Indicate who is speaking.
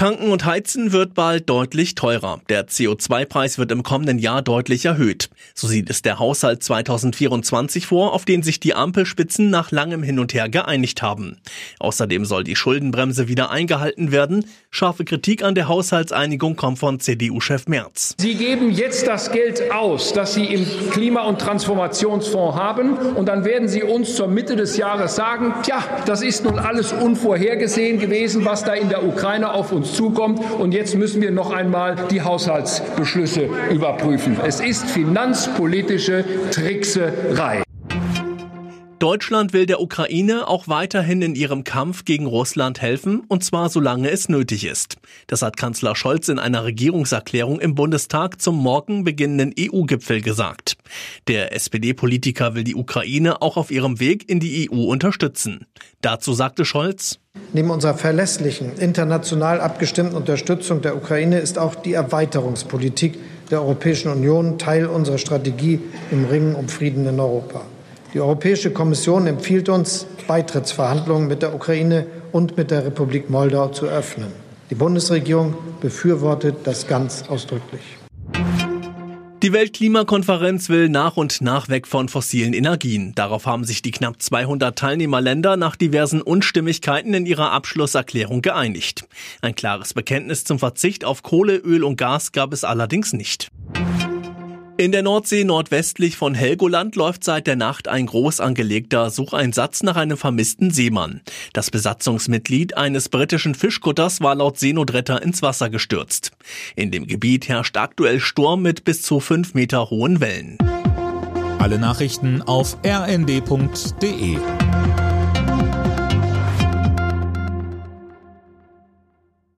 Speaker 1: Tanken und Heizen wird bald deutlich teurer. Der CO2-Preis wird im kommenden Jahr deutlich erhöht. So sieht es der Haushalt 2024 vor, auf den sich die Ampelspitzen nach langem Hin und Her geeinigt haben. Außerdem soll die Schuldenbremse wieder eingehalten werden. Scharfe Kritik an der Haushaltseinigung kommt von CDU-Chef Merz.
Speaker 2: Sie geben jetzt das Geld aus, das Sie im Klima- und Transformationsfonds haben, und dann werden Sie uns zur Mitte des Jahres sagen, tja, das ist nun alles unvorhergesehen gewesen, was da in der Ukraine auf uns zukommt. Und jetzt müssen wir noch einmal die Haushaltsbeschlüsse überprüfen. Es ist finanzpolitische Trickserei.
Speaker 1: Deutschland will der Ukraine auch weiterhin in ihrem Kampf gegen Russland helfen, und zwar solange es nötig ist. Das hat Kanzler Scholz in einer Regierungserklärung im Bundestag zum morgen beginnenden EU-Gipfel gesagt. Der SPD-Politiker will die Ukraine auch auf ihrem Weg in die EU unterstützen. Dazu sagte Scholz,
Speaker 3: Neben unserer verlässlichen, international abgestimmten Unterstützung der Ukraine ist auch die Erweiterungspolitik der Europäischen Union Teil unserer Strategie im Ringen um Frieden in Europa. Die Europäische Kommission empfiehlt uns, Beitrittsverhandlungen mit der Ukraine und mit der Republik Moldau zu öffnen. Die Bundesregierung befürwortet das ganz ausdrücklich.
Speaker 1: Die Weltklimakonferenz will nach und nach weg von fossilen Energien. Darauf haben sich die knapp 200 Teilnehmerländer nach diversen Unstimmigkeiten in ihrer Abschlusserklärung geeinigt. Ein klares Bekenntnis zum Verzicht auf Kohle, Öl und Gas gab es allerdings nicht. In der Nordsee nordwestlich von Helgoland läuft seit der Nacht ein groß angelegter Sucheinsatz nach einem vermissten Seemann. Das Besatzungsmitglied eines britischen Fischkutters war laut Seenotretter ins Wasser gestürzt. In dem Gebiet herrscht aktuell Sturm mit bis zu fünf Meter hohen Wellen.
Speaker 4: Alle Nachrichten auf rnd.de